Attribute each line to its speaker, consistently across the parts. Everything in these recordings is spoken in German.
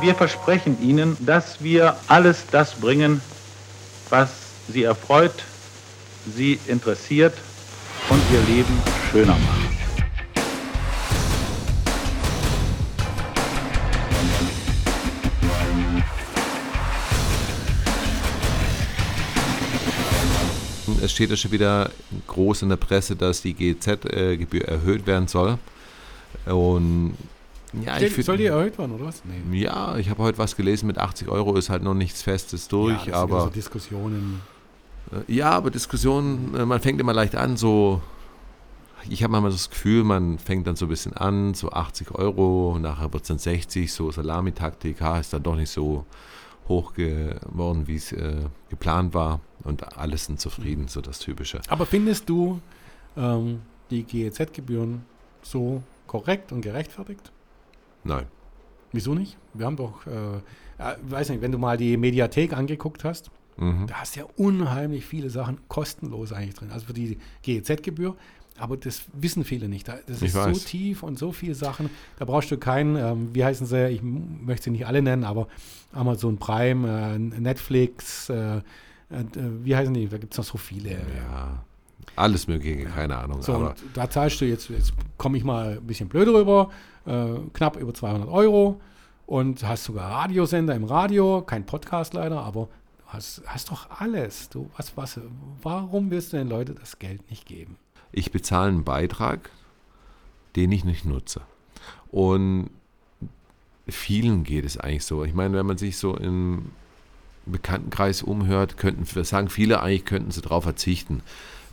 Speaker 1: Wir versprechen Ihnen, dass wir alles das bringen, was Sie erfreut, Sie interessiert und Ihr Leben schöner macht.
Speaker 2: Es steht ja schon wieder groß in der Presse, dass die GEZ-Gebühr erhöht werden soll. Und ja, ich
Speaker 3: Soll die erhöht werden, oder was?
Speaker 2: Nee. Ja, ich habe heute was gelesen, mit 80 Euro ist halt noch nichts Festes durch,
Speaker 3: ja,
Speaker 2: aber.
Speaker 3: So Diskussionen.
Speaker 2: Äh, ja, aber Diskussionen, äh, man fängt immer leicht an, so. Ich habe manchmal das Gefühl, man fängt dann so ein bisschen an, so 80 Euro, nachher wird es dann 60, so Salamitaktik, ha, ist dann doch nicht so hoch geworden, wie es äh, geplant war und alles sind zufrieden, so das Typische.
Speaker 3: Aber findest du ähm, die GEZ-Gebühren so korrekt und gerechtfertigt?
Speaker 2: Nein.
Speaker 3: Wieso nicht? Wir haben doch, äh, äh, weiß nicht, wenn du mal die Mediathek angeguckt hast, mhm. da hast du ja unheimlich viele Sachen kostenlos eigentlich drin. Also für die GEZ-Gebühr. Aber das wissen viele nicht. Das ist so tief und so viele Sachen. Da brauchst du keinen, ähm, wie heißen sie, ich möchte sie nicht alle nennen, aber Amazon Prime, äh, Netflix, äh, äh, wie heißen die? Da gibt es noch so viele.
Speaker 2: Ja, alles Mögliche, keine Ahnung.
Speaker 3: So, da zahlst du jetzt, jetzt komme ich mal ein bisschen blöd rüber, äh, knapp über 200 Euro und hast sogar Radiosender im Radio, kein Podcast leider, aber du hast, hast doch alles. Du, was, was, warum willst du den Leuten das Geld nicht geben?
Speaker 2: Ich bezahle einen Beitrag, den ich nicht nutze. Und vielen geht es eigentlich so. Ich meine, wenn man sich so im Bekanntenkreis umhört, könnten, sagen viele eigentlich, könnten sie darauf verzichten.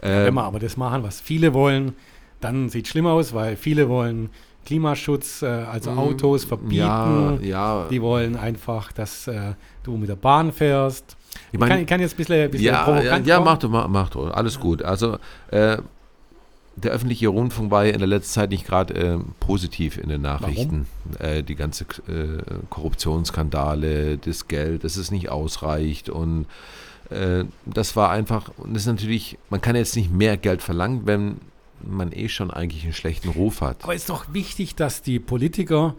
Speaker 3: Ähm, Wenn wir aber das machen, was viele wollen, dann sieht es schlimm aus, weil viele wollen Klimaschutz, äh, also mm, Autos verbieten.
Speaker 2: Ja, ja.
Speaker 3: Die wollen einfach, dass äh, du mit der Bahn fährst.
Speaker 2: Ich, mein,
Speaker 3: ich, kann, ich kann, jetzt ein bisschen, ein bisschen
Speaker 2: ja, ja, ja, mach du, mach, mach du, alles gut. Also äh, der öffentliche Rundfunk war ja in der letzten Zeit nicht gerade äh, positiv in den Nachrichten. Äh, die ganze äh, Korruptionsskandale, das Geld, dass es nicht ausreicht und das war einfach, und das ist natürlich, man kann jetzt nicht mehr Geld verlangen, wenn man eh schon eigentlich einen schlechten Ruf hat.
Speaker 3: Aber es ist doch wichtig, dass die Politiker,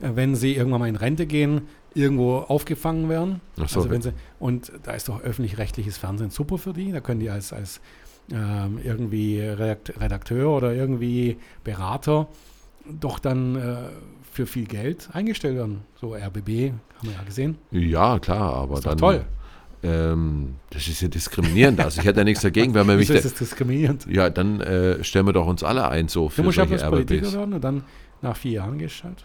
Speaker 3: äh, wenn sie irgendwann mal in Rente gehen, irgendwo aufgefangen werden.
Speaker 2: Ach so,
Speaker 3: also wenn sie, und da ist doch öffentlich-rechtliches Fernsehen super für die. Da können die als, als ähm, irgendwie Redakteur oder irgendwie Berater doch dann äh, für viel Geld eingestellt werden. So RBB, haben wir ja gesehen.
Speaker 2: Ja, klar, aber
Speaker 3: ist
Speaker 2: dann.
Speaker 3: Toll.
Speaker 2: Ähm, das ist ja diskriminierend. Also ich hätte ja nichts dagegen, wenn man mich.
Speaker 3: ist das diskriminierend?
Speaker 2: Ja, dann äh, stellen wir doch uns alle ein so
Speaker 3: für du musst solche Politiker werden und dann nach vier Jahren gehst halt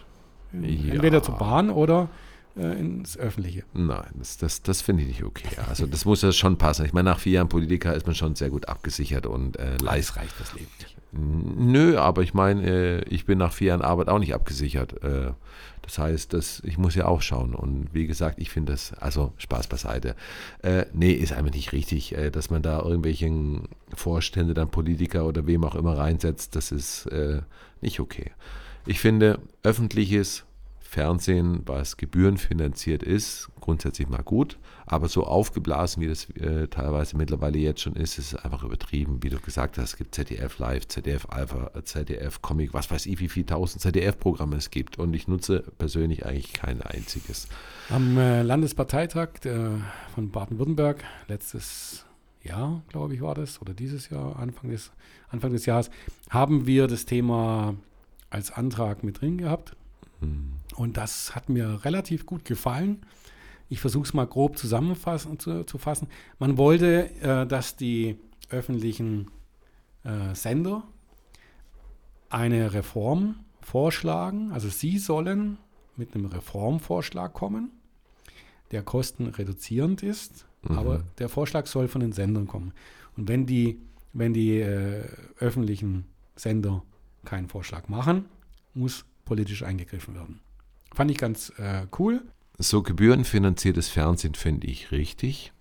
Speaker 2: ja.
Speaker 3: entweder zur Bahn oder äh, ins Öffentliche.
Speaker 2: Nein, das, das, das finde ich nicht okay. Also das muss ja schon passen. Ich meine, nach vier Jahren Politiker ist man schon sehr gut abgesichert und äh,
Speaker 3: leist. reicht das Leben nicht.
Speaker 2: Nö, aber ich meine, äh, ich bin nach vier Jahren Arbeit auch nicht abgesichert. Äh, das heißt, das, ich muss ja auch schauen. Und wie gesagt, ich finde das, also Spaß beiseite. Äh, nee, ist einfach nicht richtig, äh, dass man da irgendwelchen Vorstände, dann Politiker oder wem auch immer reinsetzt. Das ist äh, nicht okay. Ich finde, öffentliches Fernsehen, was gebührenfinanziert ist, grundsätzlich mal gut, aber so aufgeblasen, wie das äh, teilweise mittlerweile jetzt schon ist, ist es einfach übertrieben. Wie du gesagt hast, es gibt ZDF Live, ZDF Alpha, ZDF Comic, was weiß ich, wie viele tausend ZDF-Programme es gibt und ich nutze persönlich eigentlich kein einziges.
Speaker 3: Am äh, Landesparteitag der, von Baden-Württemberg letztes Jahr, glaube ich, war das, oder dieses Jahr, Anfang des, Anfang des Jahres, haben wir das Thema als Antrag mit drin gehabt. Und das hat mir relativ gut gefallen. Ich versuche es mal grob zusammenfassen zu, zu fassen. Man wollte, äh, dass die öffentlichen äh, Sender eine Reform vorschlagen. Also sie sollen mit einem Reformvorschlag kommen, der kostenreduzierend ist, mhm. aber der Vorschlag soll von den Sendern kommen. Und wenn die, wenn die äh, öffentlichen Sender keinen Vorschlag machen, muss politisch eingegriffen werden. Fand ich ganz äh, cool.
Speaker 2: So gebührenfinanziertes Fernsehen finde ich richtig.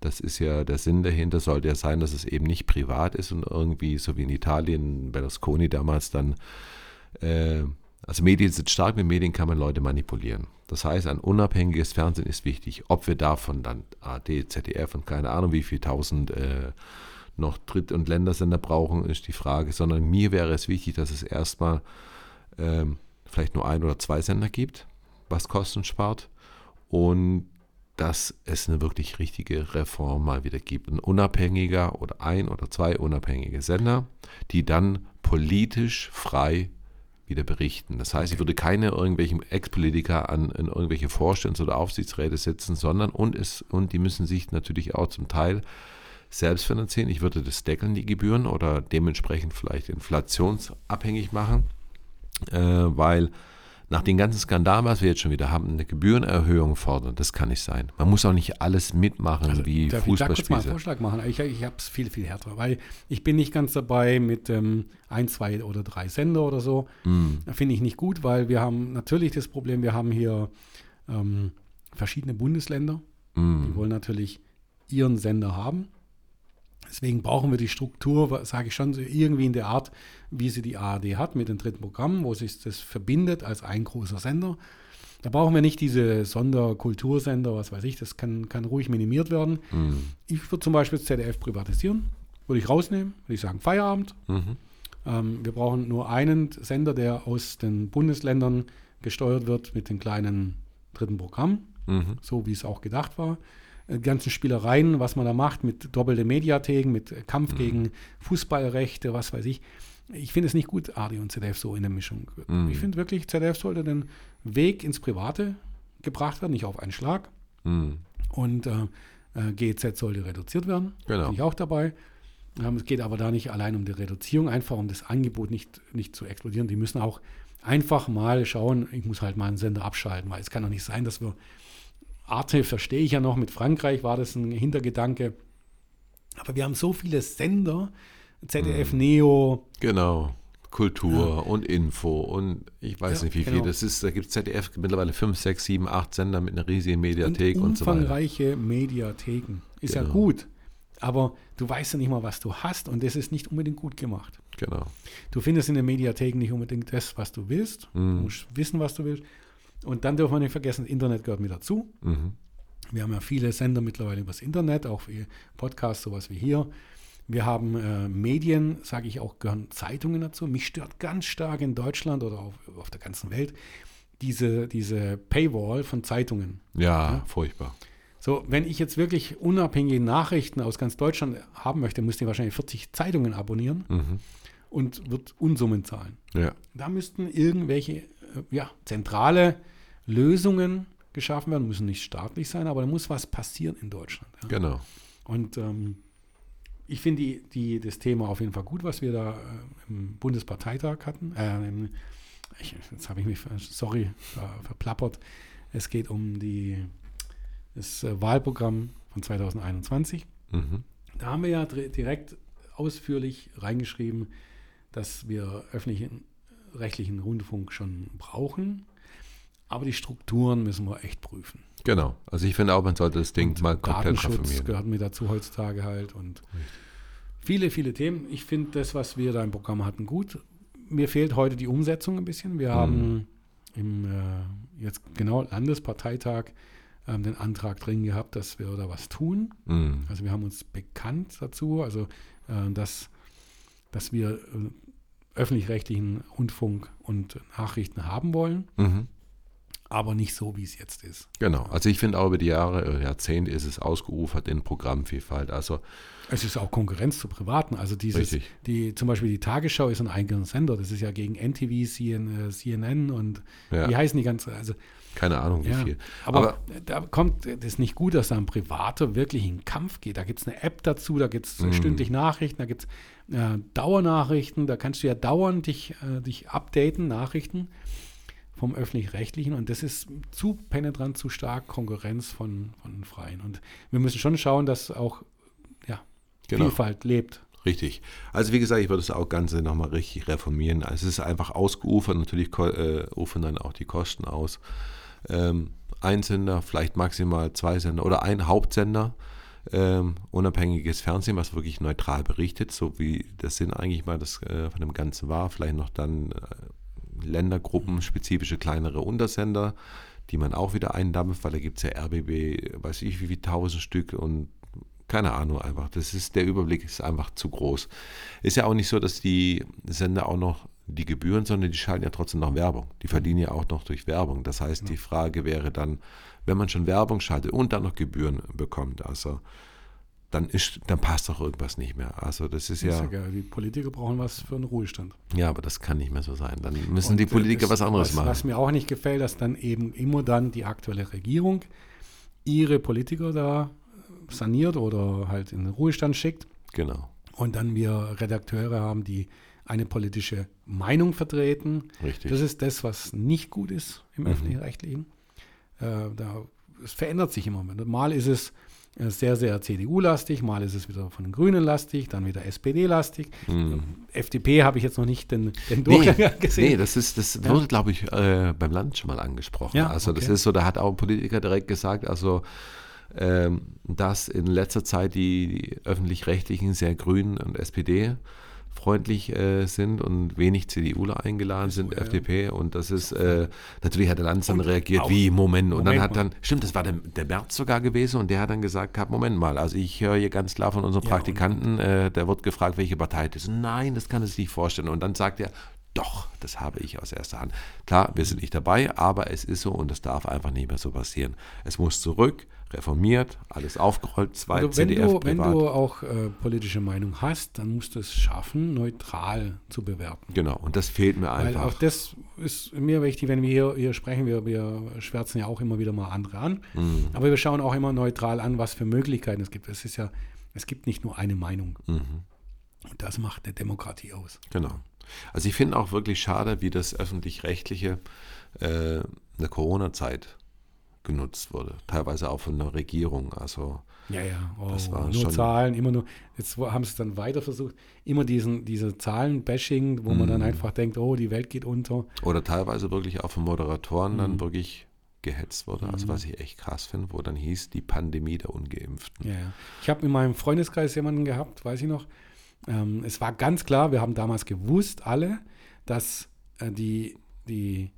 Speaker 2: Das ist ja der Sinn dahinter, sollte ja sein, dass es eben nicht privat ist und irgendwie, so wie in Italien, Berlusconi damals dann, äh, also Medien sind stark, mit Medien kann man Leute manipulieren. Das heißt, ein unabhängiges Fernsehen ist wichtig. Ob wir davon dann AD, ZDF und keine Ahnung, wie viel tausend äh, noch Dritt- und Ländersender brauchen, ist die Frage, sondern mir wäre es wichtig, dass es erstmal ähm, vielleicht nur ein oder zwei Sender gibt, was Kosten spart und dass es eine wirklich richtige Reform mal wieder gibt. Ein unabhängiger oder ein oder zwei unabhängige Sender, die dann politisch frei wieder berichten. Das heißt, ich würde keine irgendwelchen Ex-Politiker an in irgendwelche Vorstands- oder Aufsichtsräte setzen, sondern und, es, und die müssen sich natürlich auch zum Teil selbst finanzieren. Ich würde das deckeln, die Gebühren, oder dementsprechend vielleicht inflationsabhängig machen, äh, weil nach den ganzen Skandalen, was wir jetzt schon wieder haben, eine Gebührenerhöhung fordern, das kann nicht sein. Man muss auch nicht alles mitmachen
Speaker 3: Also,
Speaker 2: wie
Speaker 3: darf ich da kurz mal einen
Speaker 2: Fußballspiele.
Speaker 3: Vorschlag machen? Ich, ich habe es viel, viel härter, weil ich bin nicht ganz dabei mit ähm, ein, zwei oder drei Sender oder so.
Speaker 2: Mm,
Speaker 3: Finde ich nicht gut, weil wir haben natürlich das Problem, wir haben hier ähm, verschiedene Bundesländer. Die
Speaker 2: mm,
Speaker 3: wollen natürlich ihren Sender haben. Deswegen brauchen wir die Struktur, sage ich schon, irgendwie in der Art, wie sie die ARD hat mit den dritten Programmen, wo sich das verbindet als ein großer Sender. Da brauchen wir nicht diese Sonderkultursender, was weiß ich, das kann, kann ruhig minimiert werden.
Speaker 2: mm,
Speaker 3: Ich würde zum Beispiel das ZDF privatisieren, würde ich rausnehmen, würde ich sagen Feierabend.
Speaker 2: mhm,
Speaker 3: Ähm, wir brauchen nur einen Sender, der aus den Bundesländern gesteuert wird mit den kleinen dritten Programmen
Speaker 2: mhm,
Speaker 3: so wie es auch gedacht war. Äh, ganzen Spielereien, was man da macht, mit doppelte Mediatheken, mit Kampf
Speaker 2: Mhm.
Speaker 3: gegen Fußballrechte, was weiß ich. Ich finde es nicht gut, ARD und ZDF so in der Mischung.
Speaker 2: Mhm.
Speaker 3: Ich finde wirklich, ZDF sollte den Weg ins Private gebracht werden, nicht auf einen Schlag.
Speaker 2: mm,
Speaker 3: Und äh, äh, GEZ sollte reduziert werden.
Speaker 2: Genau.
Speaker 3: Bin ich auch dabei. Ähm, es geht aber da nicht allein um die Reduzierung, einfach um das Angebot nicht, nicht zu explodieren. Die müssen auch einfach mal schauen, ich muss halt mal einen Sender abschalten, weil es kann doch nicht sein, dass wir Arte verstehe ich ja noch, mit Frankreich war das ein Hintergedanke. Aber wir haben so viele Sender, ZDF
Speaker 2: Mhm.
Speaker 3: Neo,
Speaker 2: Genau. Kultur und Info und ich weiß
Speaker 3: Ja,
Speaker 2: nicht, wie viel
Speaker 3: genau.
Speaker 2: das ist. Da gibt es ZDF mittlerweile 5, 6, 7, 8 Sender mit einer riesigen Mediathek
Speaker 3: und
Speaker 2: und, so weiter.
Speaker 3: umfangreiche Mediatheken. Ist ja
Speaker 2: Genau.
Speaker 3: gut. Aber du weißt ja nicht mal, was du hast und das ist nicht unbedingt gut gemacht.
Speaker 2: Genau.
Speaker 3: Du findest in den Mediatheken nicht unbedingt das, was du willst. Du musst wissen, was du willst. Und dann dürfen wir nicht vergessen, das Internet gehört mit dazu.
Speaker 2: Mhm.
Speaker 3: Wir haben ja viele Sender mittlerweile übers Internet, auch Podcasts, sowas wie hier. Wir haben äh, Medien, sage ich auch, gehören Zeitungen dazu. Mich stört ganz stark in Deutschland oder auf, auf der ganzen Welt diese, diese Paywall von Zeitungen.
Speaker 2: Ja, furchtbar.
Speaker 3: So, wenn ich jetzt wirklich unabhängige Nachrichten aus ganz Deutschland haben möchte, müsste ich wahrscheinlich 40 Zeitungen abonnieren
Speaker 2: Mhm.
Speaker 3: und wird Unsummen zahlen.
Speaker 2: Ja.
Speaker 3: Da müssten irgendwelche äh, ja, zentrale Lösungen geschaffen werden, müssen nicht staatlich sein, aber da muss was passieren in Deutschland. Ja.
Speaker 2: Genau.
Speaker 3: Und ähm, ich finde die, die, das Thema auf jeden Fall gut, was wir da äh, im Bundesparteitag hatten. Äh, im, ich, jetzt habe ich mich, sorry, ver, verplappert. Es geht um die, das äh, Wahlprogramm von 2021.
Speaker 2: Mhm.
Speaker 3: Da haben wir ja direkt ausführlich reingeschrieben, dass wir öffentlichen rechtlichen Rundfunk schon brauchen. Aber die Strukturen müssen wir echt prüfen.
Speaker 2: Genau. Also ich finde auch, man sollte das Ding mal komplett
Speaker 3: Datenschutz
Speaker 2: reformieren.
Speaker 3: gehört mit dazu heutzutage halt und viele, viele Themen. Ich finde das, was wir da im Programm hatten, gut. Mir fehlt heute die Umsetzung ein bisschen. Wir haben im äh, jetzt genau Landesparteitag ähm, den Antrag drin gehabt, dass wir da was tun.
Speaker 2: Mhm.
Speaker 3: Also wir haben uns bekannt dazu, also äh, dass, dass wir äh, öffentlich-rechtlichen Rundfunk und Nachrichten haben wollen,
Speaker 2: Mhm.
Speaker 3: Aber nicht so, wie es jetzt ist.
Speaker 2: Genau. Also ich finde auch über die Jahre, äh, Jahrzehnte ist es ausgeufert in Programmvielfalt. Also
Speaker 3: Es ist auch Konkurrenz zu Privaten. Also dieses,
Speaker 2: Richtig.
Speaker 3: die, zum Beispiel die Tagesschau ist ein eigener Sender. Das ist ja gegen NTV, CN, äh, CNN und
Speaker 2: Ja.
Speaker 3: wie heißen die ganze, also
Speaker 2: keine Ahnung wie
Speaker 3: ja.
Speaker 2: viel.
Speaker 3: Aber, da kommt das ist nicht gut, dass da ein Privater wirklich in den Kampf geht. Da gibt es eine App dazu, da gibt es
Speaker 2: Mhm.
Speaker 3: stündlich Nachrichten, da gibt es äh, Dauernachrichten, da kannst du ja dauernd dich, äh, dich updaten, Nachrichten vom Öffentlich-Rechtlichen und das ist zu penetrant, zu stark Konkurrenz von, von Freien. Und wir müssen schon schauen, dass auch ja,
Speaker 2: Genau.
Speaker 3: Vielfalt lebt.
Speaker 2: Richtig. Also wie gesagt, ich würde das auch Ganze nochmal richtig reformieren. Also es ist einfach ausgeufert, natürlich äh, ufern dann auch die Kosten aus. Ähm, ein Sender, vielleicht maximal zwei Sender oder ein Hauptsender, ähm, unabhängiges Fernsehen, was wirklich neutral berichtet, so wie das Sinn eigentlich mal das äh, von dem Ganzen war. Vielleicht noch dann äh, Ländergruppen, spezifische kleinere Untersender, die man auch wieder eindampft, weil da gibt es ja RBB, weiß ich wie viel tausend Stück und keine Ahnung einfach. Das ist, der Überblick ist einfach zu groß. Ist ja auch nicht so, dass die Sender auch noch die Gebühren, sondern die schalten ja trotzdem noch Werbung. Die verdienen ja auch noch durch Werbung. Das heißt, die Frage wäre dann, wenn man schon Werbung schaltet und dann noch Gebühren bekommt, also dann ist, dann passt doch irgendwas nicht mehr. Also das ist
Speaker 3: Ich
Speaker 2: ja,
Speaker 3: sag ja, die Politiker brauchen was für einen Ruhestand.
Speaker 2: ja, aber das kann nicht mehr so sein. Dann müssen
Speaker 3: Und,
Speaker 2: die
Speaker 3: äh,
Speaker 2: Politiker
Speaker 3: das,
Speaker 2: was anderes
Speaker 3: was,
Speaker 2: machen.
Speaker 3: Was mir auch nicht gefällt, dass dann eben immer dann die aktuelle Regierung ihre Politiker da saniert oder halt in den Ruhestand schickt
Speaker 2: genau,
Speaker 3: und dann wir Redakteure haben, die eine politische Meinung vertreten.
Speaker 2: richtig.
Speaker 3: Das ist das, was nicht gut ist im
Speaker 2: Mhm.
Speaker 3: öffentlich-rechtlichen. Äh, da, es verändert sich immer. Mal ist es sehr, sehr CDU-lastig, mal ist es wieder von den Grünen lastig, dann wieder SPD-lastig.
Speaker 2: Mhm.
Speaker 3: FDP habe ich jetzt noch nicht den, den
Speaker 2: Nee,
Speaker 3: Durchgang gesehen.
Speaker 2: nee, das ist, das
Speaker 3: Ja.
Speaker 2: wurde, glaube ich, äh, beim Land schon mal angesprochen.
Speaker 3: Ja,
Speaker 2: also das
Speaker 3: okay.
Speaker 2: ist so, da hat auch ein Politiker direkt gesagt, also ähm, dass in letzter Zeit die, die öffentlich-rechtlichen sehr grün und SPD freundlich äh, sind und wenig CDUler eingeladen sind,
Speaker 3: ja.
Speaker 2: FDP. Und das ist, äh, natürlich hat der Lanz dann
Speaker 3: Und
Speaker 2: reagiert,
Speaker 3: auch-
Speaker 2: wie, Moment. Und dann
Speaker 3: Moment
Speaker 2: hat
Speaker 3: mal.
Speaker 2: dann, stimmt, das war der, der März sogar gewesen und der hat dann gesagt, gehabt, Moment mal, also ich höre hier ganz klar von unserem
Speaker 3: Ja,
Speaker 2: Praktikanten, äh, der wird gefragt, welche Partei das ist. Nein, das kann sich nicht vorstellen. Und dann sagt er, doch, das habe ich aus erster Hand. Klar, wir sind nicht dabei, aber es ist so und es darf einfach nicht mehr so passieren. Es muss zurück, reformiert, alles aufgerollt, zwei
Speaker 3: Also wenn,
Speaker 2: CDF
Speaker 3: du, wenn du auch äh, politische Meinung hast, dann musst du es schaffen, neutral zu bewerten.
Speaker 2: genau, und das fehlt mir
Speaker 3: Weil
Speaker 2: einfach.
Speaker 3: auch das ist mir wichtig, wenn wir hier, hier sprechen, wir, wir schwärzen ja auch immer wieder mal andere an,
Speaker 2: Mhm.
Speaker 3: aber wir schauen auch immer neutral an, was für Möglichkeiten es gibt. Es ist ja, es gibt nicht nur eine Meinung.
Speaker 2: Mhm.
Speaker 3: Und das macht eine Demokratie aus.
Speaker 2: Genau. Also ich finde auch wirklich schade, wie das öffentlich-rechtliche äh, in der Corona-Zeit genutzt wurde. Teilweise auch von der Regierung. Also
Speaker 3: Ja, ja, oh,
Speaker 2: Das war
Speaker 3: nur
Speaker 2: schon-
Speaker 3: Zahlen, immer nur, jetzt haben sie es dann weiter versucht, immer diesen, diese Zahlen-Bashing, wo man dann
Speaker 2: Mhm.
Speaker 3: einfach denkt, oh, die Welt geht unter.
Speaker 2: oder teilweise wirklich auch von Moderatoren
Speaker 3: Mhm.
Speaker 2: dann wirklich gehetzt wurde. Also
Speaker 3: Mhm.
Speaker 2: was ich echt krass finde, wo dann hieß, die Pandemie der Ungeimpften.
Speaker 3: Ja, ja. Ich habe in meinem Freundeskreis jemanden gehabt, weiß ich noch. Ähm, es war ganz klar, wir haben damals gewusst, alle, dass äh, die, die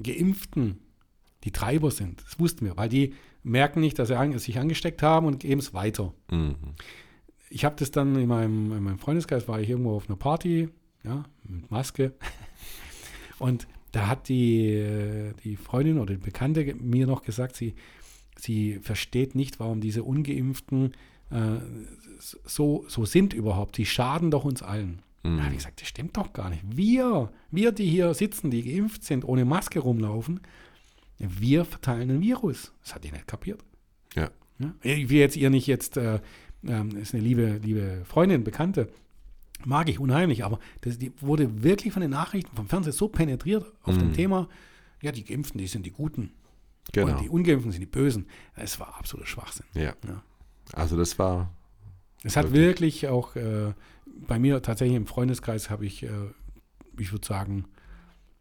Speaker 3: Geimpften die Treiber sind. Das wussten wir, weil die merken nicht, dass sie an- sich angesteckt haben und geben es weiter.
Speaker 2: Mhm.
Speaker 3: Ich habe das dann in meinem, in meinem Freundeskreis, war ich irgendwo auf einer Party, ja, mit Maske. Und da hat die, äh, die Freundin oder die Bekannte mir noch gesagt, sie, sie versteht nicht, warum diese Ungeimpften äh, so, so sind überhaupt. Die schaden doch uns allen. Da habe ich
Speaker 2: Mhm.
Speaker 3: gesagt, das stimmt doch gar nicht. Wir, wir, die hier sitzen, die geimpft sind, ohne Maske rumlaufen, wir verteilen ein Virus. Das hat die nicht kapiert.
Speaker 2: Ja.
Speaker 3: Ja? Ich will jetzt ihr nicht jetzt, äh, ähm, ist eine liebe, liebe Freundin, Bekannte, mag ich unheimlich, aber das, die wurde wirklich von den Nachrichten vom Fernsehen so penetriert auf dem
Speaker 2: Mhm.
Speaker 3: Thema, ja, die Geimpften, die sind die Guten
Speaker 2: Genau.
Speaker 3: und die Ungeimpften sind die Bösen. Es war absoluter Schwachsinn.
Speaker 2: Ja.
Speaker 3: Ja.
Speaker 2: Also das war,
Speaker 3: Es hat
Speaker 2: Wirklich.
Speaker 3: wirklich auch äh, bei mir tatsächlich im Freundeskreis habe ich, äh, ich würde sagen,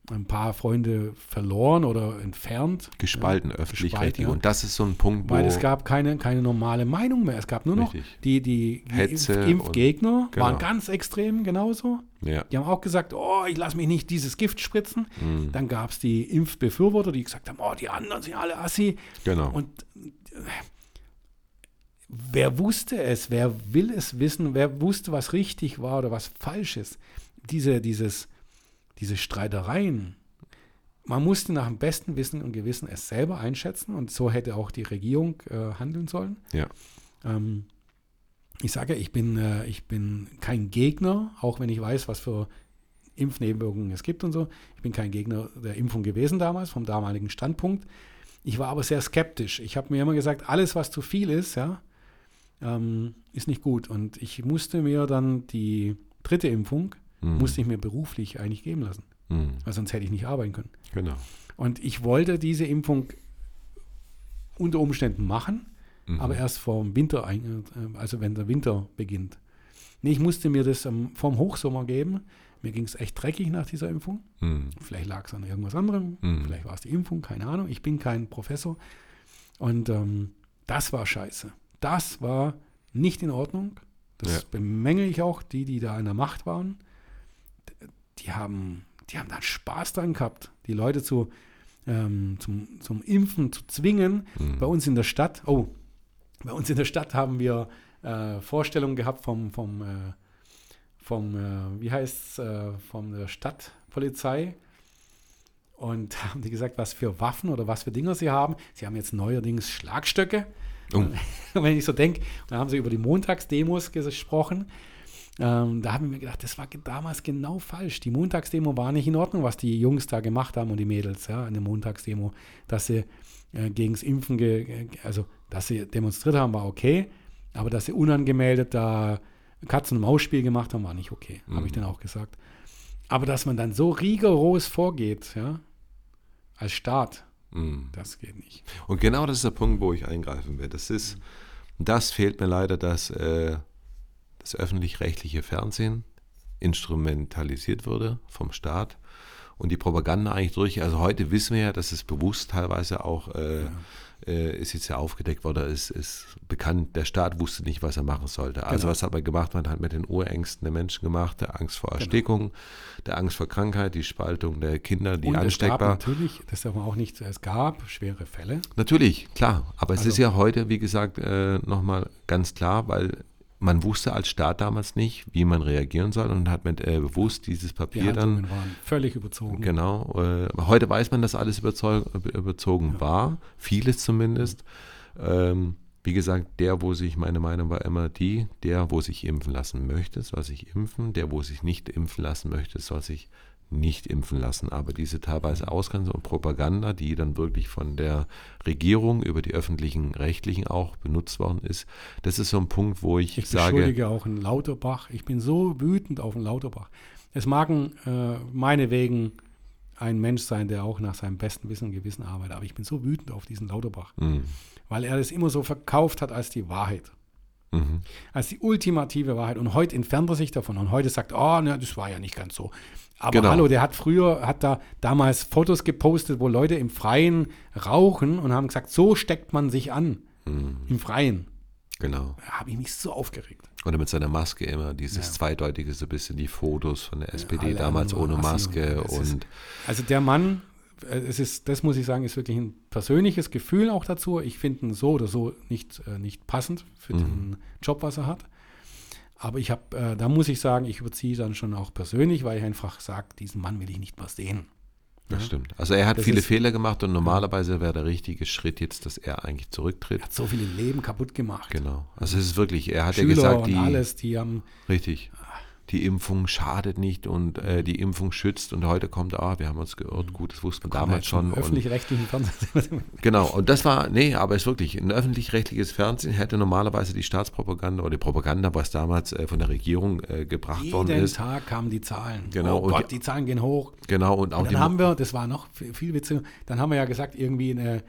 Speaker 3: ein paar Freunde verloren oder entfernt.
Speaker 2: gespalten
Speaker 3: Ja,
Speaker 2: öffentlich-rechtlich.
Speaker 3: gespalten.
Speaker 2: Und das ist so ein Punkt, wo
Speaker 3: Weil es gab keine, keine normale Meinung mehr. Es gab nur noch
Speaker 2: Richtig.
Speaker 3: die, die
Speaker 2: Hetze
Speaker 3: Impf
Speaker 2: und-
Speaker 3: Impfgegner,
Speaker 2: genau.
Speaker 3: waren ganz extrem genauso.
Speaker 2: ja.
Speaker 3: Die haben auch gesagt, oh, ich lasse mich nicht dieses Gift spritzen.
Speaker 2: Mhm.
Speaker 3: Dann gab es die Impfbefürworter, die gesagt haben, oh, die anderen sind alle assi.
Speaker 2: Genau.
Speaker 3: Und äh, wer wusste es? Wer will es wissen? Wer wusste, was richtig war oder was falsch ist? Diese, dieses, diese Streitereien. Man musste nach dem besten Wissen und Gewissen es selber einschätzen und so hätte auch die Regierung äh, handeln sollen.
Speaker 2: Ja.
Speaker 3: Ähm, ich sage, ich bin, äh, ich bin kein Gegner, auch wenn ich weiß, was für Impfnebenwirkungen es gibt und so. Ich bin kein Gegner der Impfung gewesen damals, vom damaligen Standpunkt. Ich war aber sehr skeptisch. Ich habe mir immer gesagt, alles, was zu viel ist, ja, ähm, ist nicht gut. Und ich musste mir dann die dritte Impfung,
Speaker 2: Mhm.
Speaker 3: musste ich mir beruflich eigentlich geben lassen,
Speaker 2: Mhm.
Speaker 3: weil sonst hätte ich nicht arbeiten können.
Speaker 2: Genau.
Speaker 3: Und ich wollte diese Impfung unter Umständen machen,
Speaker 2: Mhm.
Speaker 3: aber erst vorm Winter, ein- äh, also wenn der Winter beginnt. Nee, ich musste mir das ähm, vorm Hochsommer geben. Mir ging es echt dreckig nach dieser Impfung.
Speaker 2: Mhm.
Speaker 3: Vielleicht lag es an irgendwas anderem,
Speaker 2: Mhm.
Speaker 3: vielleicht war es die Impfung, keine Ahnung. Ich bin kein Professor. Und ähm, das war scheiße. Das war nicht in Ordnung. Das
Speaker 2: Ja.
Speaker 3: bemängel ich auch, die, die da an der Macht waren. Die haben, die haben da Spaß dran gehabt, die Leute zu, ähm, zum, zum Impfen zu zwingen.
Speaker 2: Mhm.
Speaker 3: Bei uns in der Stadt, oh, bei uns in der Stadt haben wir äh, Vorstellungen gehabt vom, vom, äh, vom, äh, wie heißt äh, von der Stadtpolizei. Und haben die gesagt, was für Waffen oder was für Dinger sie haben. Sie haben jetzt neuerdings Schlagstöcke.
Speaker 2: Oh.
Speaker 3: Und wenn ich so denke, da haben sie über die Montagsdemos gesprochen. Ähm, da haben wir mir gedacht, das war damals genau falsch. Die Montagsdemo war nicht in Ordnung, was die Jungs da gemacht haben und die Mädels, ja, in der Montagsdemo, dass sie äh, gegen das Impfen, ge, also dass sie demonstriert haben, war okay, aber dass sie unangemeldet da Katzen- und Maus-Spiel gemacht haben, war nicht okay, habe ich dann auch gesagt. Aber dass man dann so rigoros vorgeht, ja, als Staat,
Speaker 2: Mm.
Speaker 3: das geht nicht.
Speaker 2: Und genau das ist der Punkt, wo ich eingreifen will. Das ist, das fehlt mir leider, dass äh, das öffentlich-rechtliche Fernsehen instrumentalisiert wurde vom Staat und die Propaganda eigentlich durch. Also heute wissen wir ja, dass es bewusst teilweise auch äh, äh, ist jetzt ja aufgedeckt worden, ist, ist bekannt, der Staat wusste nicht, was er machen sollte. Also
Speaker 3: Genau.
Speaker 2: was hat man gemacht? Man hat mit den Urängsten der Menschen gemacht, der Angst vor Erstickung, der Angst vor Krankheit, die Spaltung der Kinder, die
Speaker 3: und es gab
Speaker 2: ansteckbar.
Speaker 3: natürlich, das darf man auch nicht, es gab schwere Fälle.
Speaker 2: Natürlich, klar. Aber es
Speaker 3: Also-
Speaker 2: ist ja heute, wie gesagt, äh, nochmal ganz klar, weil man wusste als Staat damals nicht, wie man reagieren soll und hat mit äh, bewusst dieses
Speaker 3: Die
Speaker 2: Papier dann,
Speaker 3: Haltungen waren völlig überzogen.
Speaker 2: genau, äh, heute weiß man, dass alles überzogen war, vieles zumindest. Ähm, wie gesagt, der, wo sich, meine Meinung war immer die, der, wo sich impfen lassen möchte, soll sich impfen, der, wo sich nicht impfen lassen möchte, soll sich nicht impfen lassen. Aber diese teilweise Ausgangs- und Propaganda, die dann wirklich von der Regierung über die öffentlichen Rechtlichen auch benutzt worden ist, das ist so ein Punkt, wo ich,
Speaker 3: Ich
Speaker 2: sage,
Speaker 3: beschuldige auch einen Lauterbach. Ich bin so wütend auf einen Lauterbach. Es mag äh, meinetwegen ein Mensch sein, der auch nach seinem besten Wissen und Gewissen arbeitet, aber ich bin so wütend auf diesen Lauterbach,
Speaker 2: mh,
Speaker 3: weil er das immer so verkauft hat als die Wahrheit.
Speaker 2: Mhm,
Speaker 3: Als die ultimative Wahrheit. Und heute entfernt er sich davon und heute sagt, oh, ne, das war ja nicht ganz so. Aber
Speaker 2: Genau.
Speaker 3: hallo, der hat früher, hat da damals Fotos gepostet, wo Leute im Freien rauchen und haben gesagt, so steckt man sich an.
Speaker 2: mhm,
Speaker 3: Im Freien.
Speaker 2: genau.
Speaker 3: Da habe ich mich so aufgeregt.
Speaker 2: Oder mit seiner Maske immer, dieses
Speaker 3: Ja.
Speaker 2: Zweideutige, so ein bisschen die Fotos von der SPD
Speaker 3: alle
Speaker 2: damals ohne Maske
Speaker 3: und
Speaker 2: und
Speaker 3: Also der Mann, es ist, das muss ich sagen, ist wirklich ein persönliches Gefühl auch dazu. Ich finde ihn so oder so nicht, äh, nicht passend für
Speaker 2: Mhm.
Speaker 3: den Job, was er hat. Aber ich habe, äh, da muss ich sagen, ich überziehe dann schon auch persönlich, weil ich einfach sage, diesen Mann will ich nicht mehr sehen.
Speaker 2: das
Speaker 3: Ja.
Speaker 2: stimmt. Also er hat
Speaker 3: Das
Speaker 2: viele
Speaker 3: ist-
Speaker 2: Fehler gemacht und normalerweise wäre der richtige Schritt jetzt, dass er eigentlich zurücktritt.
Speaker 3: Er hat so viele Leben kaputt gemacht.
Speaker 2: Genau. Also es ist wirklich, er hat
Speaker 3: Schüler
Speaker 2: ja gesagt,
Speaker 3: und
Speaker 2: die,
Speaker 3: alles, die haben,
Speaker 2: richtig, die Impfung schadet nicht und äh, die Impfung schützt und heute kommt, ah, wir haben uns geirrt, gut, das wussten wir damals schon. Und,
Speaker 3: öffentlich-rechtlichen Fernsehen.
Speaker 2: Genau, und das war, nee, aber es ist wirklich, ein öffentlich-rechtliches Fernsehen hätte normalerweise die Staatspropaganda oder die Propaganda, was damals äh, von der Regierung äh, gebracht worden
Speaker 3: Jeden
Speaker 2: ist.
Speaker 3: Tag kamen die Zahlen.
Speaker 2: Genau,
Speaker 3: Oh
Speaker 2: und
Speaker 3: Gott,
Speaker 2: die-
Speaker 3: die Zahlen gehen hoch.
Speaker 2: Genau, und auch
Speaker 3: Und dann haben wir, das war noch viel, viel witziger, dann haben wir ja gesagt, irgendwie eine,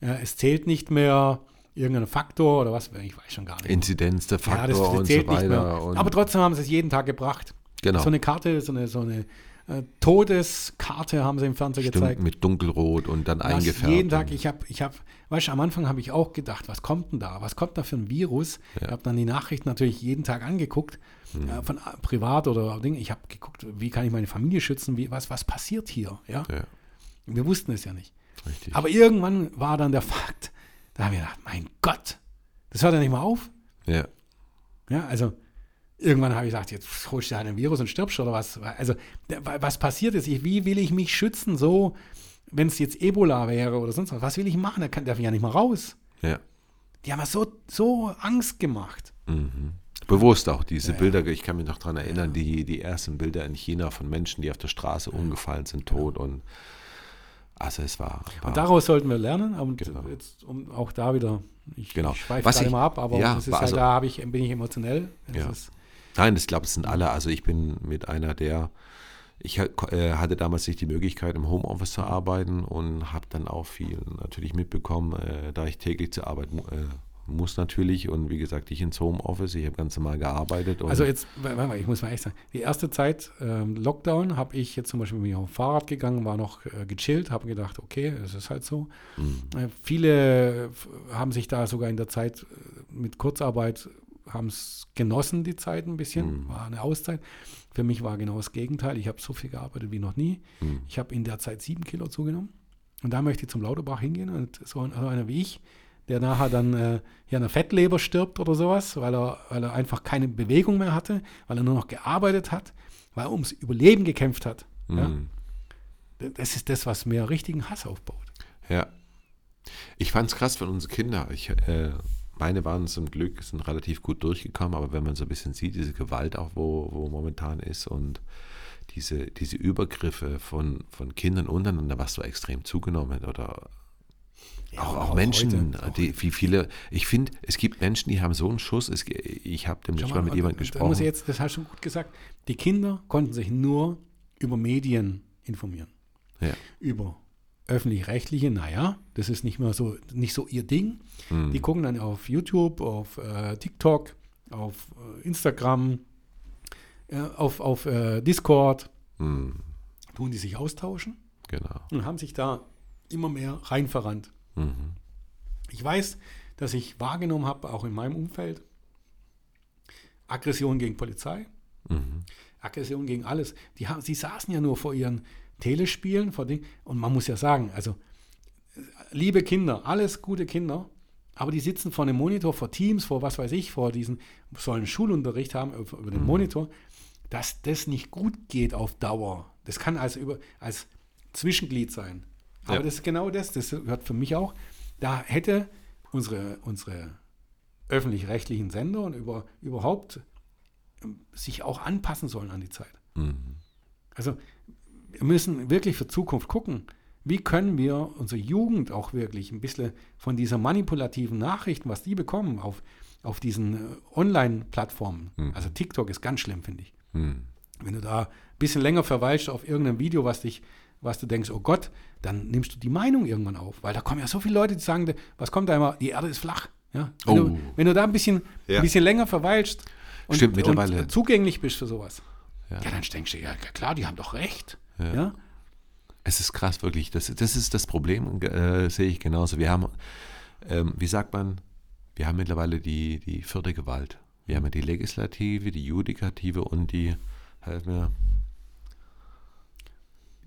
Speaker 3: äh, es zählt nicht mehr irgendein Faktor oder was, ich weiß schon gar nicht.
Speaker 2: Inzidenz, der
Speaker 3: ja, das
Speaker 2: Faktor und so
Speaker 3: zählt nicht
Speaker 2: weiter.
Speaker 3: mehr.
Speaker 2: Und,
Speaker 3: Aber trotzdem haben sie es jeden Tag gebracht.
Speaker 2: genau.
Speaker 3: So eine Karte, so eine, so eine äh, Todeskarte haben sie im Fernsehen
Speaker 2: Stimmt,
Speaker 3: gezeigt.
Speaker 2: mit dunkelrot und dann
Speaker 3: Was
Speaker 2: eingefärbt.
Speaker 3: jeden Tag, ich habe, ich habe, weißt du, am Anfang habe ich auch gedacht, was kommt denn da? Was kommt da für ein Virus?
Speaker 2: Ja.
Speaker 3: Ich habe dann die Nachrichten natürlich jeden Tag angeguckt,
Speaker 2: Mhm.
Speaker 3: äh, von äh, privat oder Dinge. Ich habe geguckt, wie kann ich meine Familie schützen? Wie, was, was passiert hier? Ja?
Speaker 2: ja,
Speaker 3: Wir wussten es ja nicht.
Speaker 2: richtig.
Speaker 3: Aber irgendwann war dann der Fakt, da haben wir gedacht, mein Gott, das hört ja nicht mal auf.
Speaker 2: ja,
Speaker 3: Ja, also irgendwann habe ich gesagt, jetzt holst du halt ein Virus und stirbst oder was. Also was passiert ist, wie will ich mich schützen, so, wenn es jetzt Ebola wäre oder sonst was, was will ich machen? Da kann, darf ich ja nicht mal raus.
Speaker 2: ja.
Speaker 3: Die haben ja so, so Angst gemacht.
Speaker 2: Mhm. Bewusst auch diese Bilder, ich kann mich noch daran erinnern, die, die ersten Bilder in China von Menschen, die auf der Straße umgefallen sind, tot und also es war.
Speaker 3: Und daraus sollten wir lernen. Und
Speaker 2: Genau.
Speaker 3: jetzt, um auch da wieder, ich,
Speaker 2: Genau.
Speaker 3: ich schweife
Speaker 2: Was
Speaker 3: da immer ab, aber
Speaker 2: ja,
Speaker 3: das ist
Speaker 2: also-
Speaker 3: halt, da ich, bin ich emotionell.
Speaker 2: Ja.
Speaker 3: ist,
Speaker 2: Nein, das glaube ich sind alle. Also ich bin mit einer der, ich äh, hatte damals nicht die Möglichkeit im Homeoffice zu arbeiten und habe dann auch viel natürlich mitbekommen, äh, da ich täglich zur Arbeit äh, muss natürlich und wie gesagt, ich ins Homeoffice, ich habe ganz normal gearbeitet.
Speaker 3: Also jetzt, warte mal, ich muss mal echt sagen, die erste Zeit ähm, Lockdown habe ich jetzt zum Beispiel bin ich auf dem Fahrrad gegangen, war noch äh, gechillt, habe gedacht, okay, es ist halt so.
Speaker 2: Mhm.
Speaker 3: Äh, viele haben sich da sogar in der Zeit äh, mit Kurzarbeit haben es genossen, die Zeit ein bisschen,
Speaker 2: Mhm.
Speaker 3: war eine Auszeit. Für mich war genau das Gegenteil. Ich habe so viel gearbeitet wie noch nie.
Speaker 2: Mhm.
Speaker 3: Ich habe in der Zeit sieben Kilo zugenommen. Und da möchte ich zum Lauterbach hingehen und so einer wie ich, der nachher dann äh, hier an einer Fettleber stirbt oder sowas, weil er, weil er einfach keine Bewegung mehr hatte, weil er nur noch gearbeitet hat, weil er ums Überleben gekämpft hat. Ja?
Speaker 2: Mhm.
Speaker 3: Das ist das, was mir richtigen Hass aufbaut.
Speaker 2: Ja. Ich fand es krass von unseren Kindern. Ich, äh, meine waren zum Glück, sind relativ gut durchgekommen, aber wenn man so ein bisschen sieht, diese Gewalt auch, wo, wo momentan ist und diese, diese Übergriffe von, von Kindern untereinander, was so extrem zugenommen oder
Speaker 3: Ja,
Speaker 2: auch, auch
Speaker 3: auch
Speaker 2: Menschen,
Speaker 3: heute, auch
Speaker 2: die, wie viele, ich finde, es gibt Menschen, die haben so einen Schuss. Es, ich habe demnächst
Speaker 3: Schau
Speaker 2: mal mit jemandem
Speaker 3: da muss ich
Speaker 2: gesprochen.
Speaker 3: jetzt, das hast du schon gut gesagt. Die Kinder konnten sich nur über Medien informieren.
Speaker 2: Ja.
Speaker 3: Über öffentlich-rechtliche, naja, das ist nicht mehr so, nicht so ihr Ding.
Speaker 2: Hm.
Speaker 3: Die gucken dann auf YouTube, auf äh, TikTok, auf äh, Instagram, äh, auf, auf äh, Discord,
Speaker 2: Hm,
Speaker 3: tun die sich austauschen
Speaker 2: genau.
Speaker 3: und haben sich da immer mehr rein verrannt.
Speaker 2: Mhm.
Speaker 3: Ich weiß, dass ich wahrgenommen habe, auch in meinem Umfeld, Aggression gegen Polizei,
Speaker 2: Mhm.
Speaker 3: Aggression gegen alles. Die sie saßen ja nur vor ihren Telespielen, vor Ding, und man muss ja sagen, also äh, liebe Kinder, alles gute Kinder, aber die sitzen vor einem Monitor, vor Teams, vor was weiß ich, vor diesen, sollen Schulunterricht haben über, über den Monitor, dass das nicht gut geht auf Dauer. Das kann also über, als Zwischenglied sein. Aber
Speaker 2: Ja.
Speaker 3: das ist genau das, das gehört für mich auch. Da hätte unsere, unsere öffentlich-rechtlichen Sender und über, überhaupt ähm, sich auch anpassen sollen an die Zeit.
Speaker 2: Mhm.
Speaker 3: Also wir müssen wirklich für Zukunft gucken, wie können wir unsere Jugend auch wirklich ein bisschen von dieser manipulativen Nachrichten, was die bekommen auf, auf diesen äh, Online-Plattformen,
Speaker 2: Mhm.
Speaker 3: also TikTok ist ganz schlimm, finde ich.
Speaker 2: Mhm.
Speaker 3: Wenn du da ein bisschen länger verweilst auf irgendeinem Video, was dich, was du denkst, oh Gott, dann nimmst du die Meinung irgendwann auf. Weil da kommen ja so viele Leute, die sagen, was kommt da immer, die Erde ist flach. Ja? Wenn,
Speaker 2: Oh.
Speaker 3: du, wenn du da ein bisschen,
Speaker 2: Ja.
Speaker 3: ein bisschen länger verweilst und,
Speaker 2: Stimmt, mittlerweile.
Speaker 3: und zugänglich bist für sowas,
Speaker 2: Ja.
Speaker 3: ja, dann denkst du, ja klar, die haben doch recht.
Speaker 2: Ja. Es ist krass, wirklich. Das, das ist das Problem, äh, sehe ich genauso. Wir haben, ähm, wie sagt man, wir haben mittlerweile die, die vierte Gewalt. Wir haben die Legislative, die Judikative und die, halt mir,